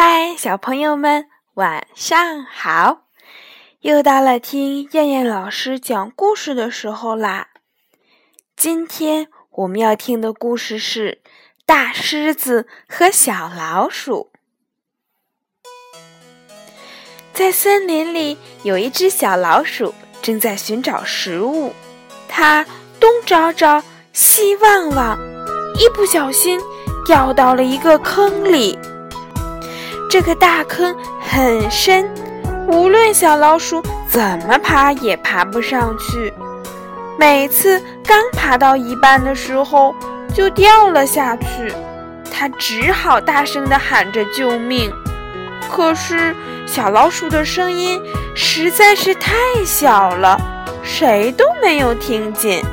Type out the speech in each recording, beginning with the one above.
嗨，小朋友们，晚上好！又到了听燕燕老师讲故事的时候啦。今天我们要听的故事是《大狮子和小老鼠》。在森林里，有一只小老鼠正在寻找食物，它东找找，西望望，一不小心掉到了一个坑里。这个大坑很深，无论小老鼠怎么爬也爬不上去。每次刚爬到一半的时候，就掉了下去。它只好大声地喊着救命。可是小老鼠的声音实在是太小了，谁都没有听见。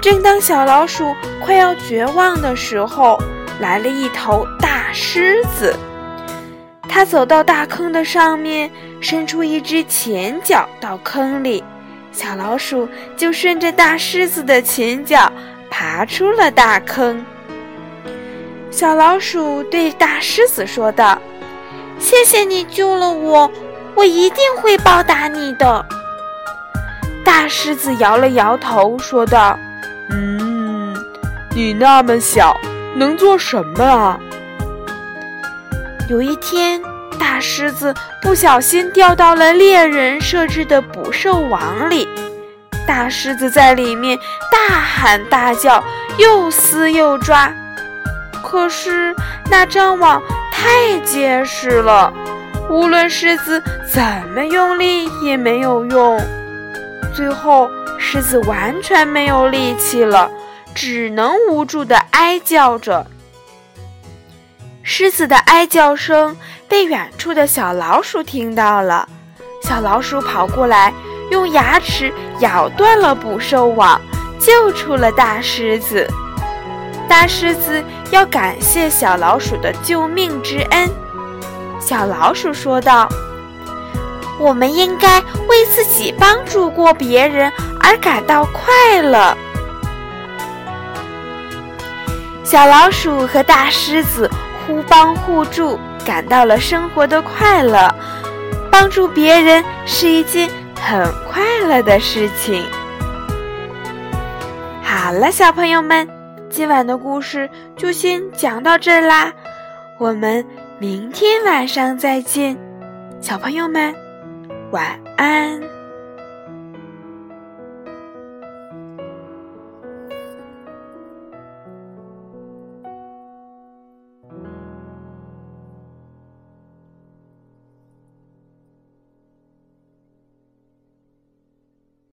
正当小老鼠快要绝望的时候，来了一头大狮子。它走到大坑的上面，伸出一只前脚到坑里，小老鼠就顺着大狮子的前脚爬出了大坑。小老鼠对大狮子说道。谢谢你救了我，我一定会报答你的。大狮子摇了摇头，说道：“嗯，你那么小，能做什么啊？”有一天，大狮子不小心掉到了猎人设置的捕兽网里，大狮子在里面大喊大叫，又撕又抓，可是那张网。太结实了，无论狮子怎么用力也没有用。最后，狮子完全没有力气了，只能无助地哀叫着。狮子的哀叫声被远处的小老鼠听到了，小老鼠跑过来，用牙齿咬断了捕兽网，救出了大狮子。大狮子要感谢小老鼠的救命之恩。小老鼠说道：“我们应该为自己帮助过别人而感到快乐。”小老鼠和大狮子互帮互助，感到了生活的快乐。帮助别人是一件很快乐的事情。好了，小朋友们。今晚的故事就先讲到这儿啦，我们明天晚上再见，小朋友们，晚安。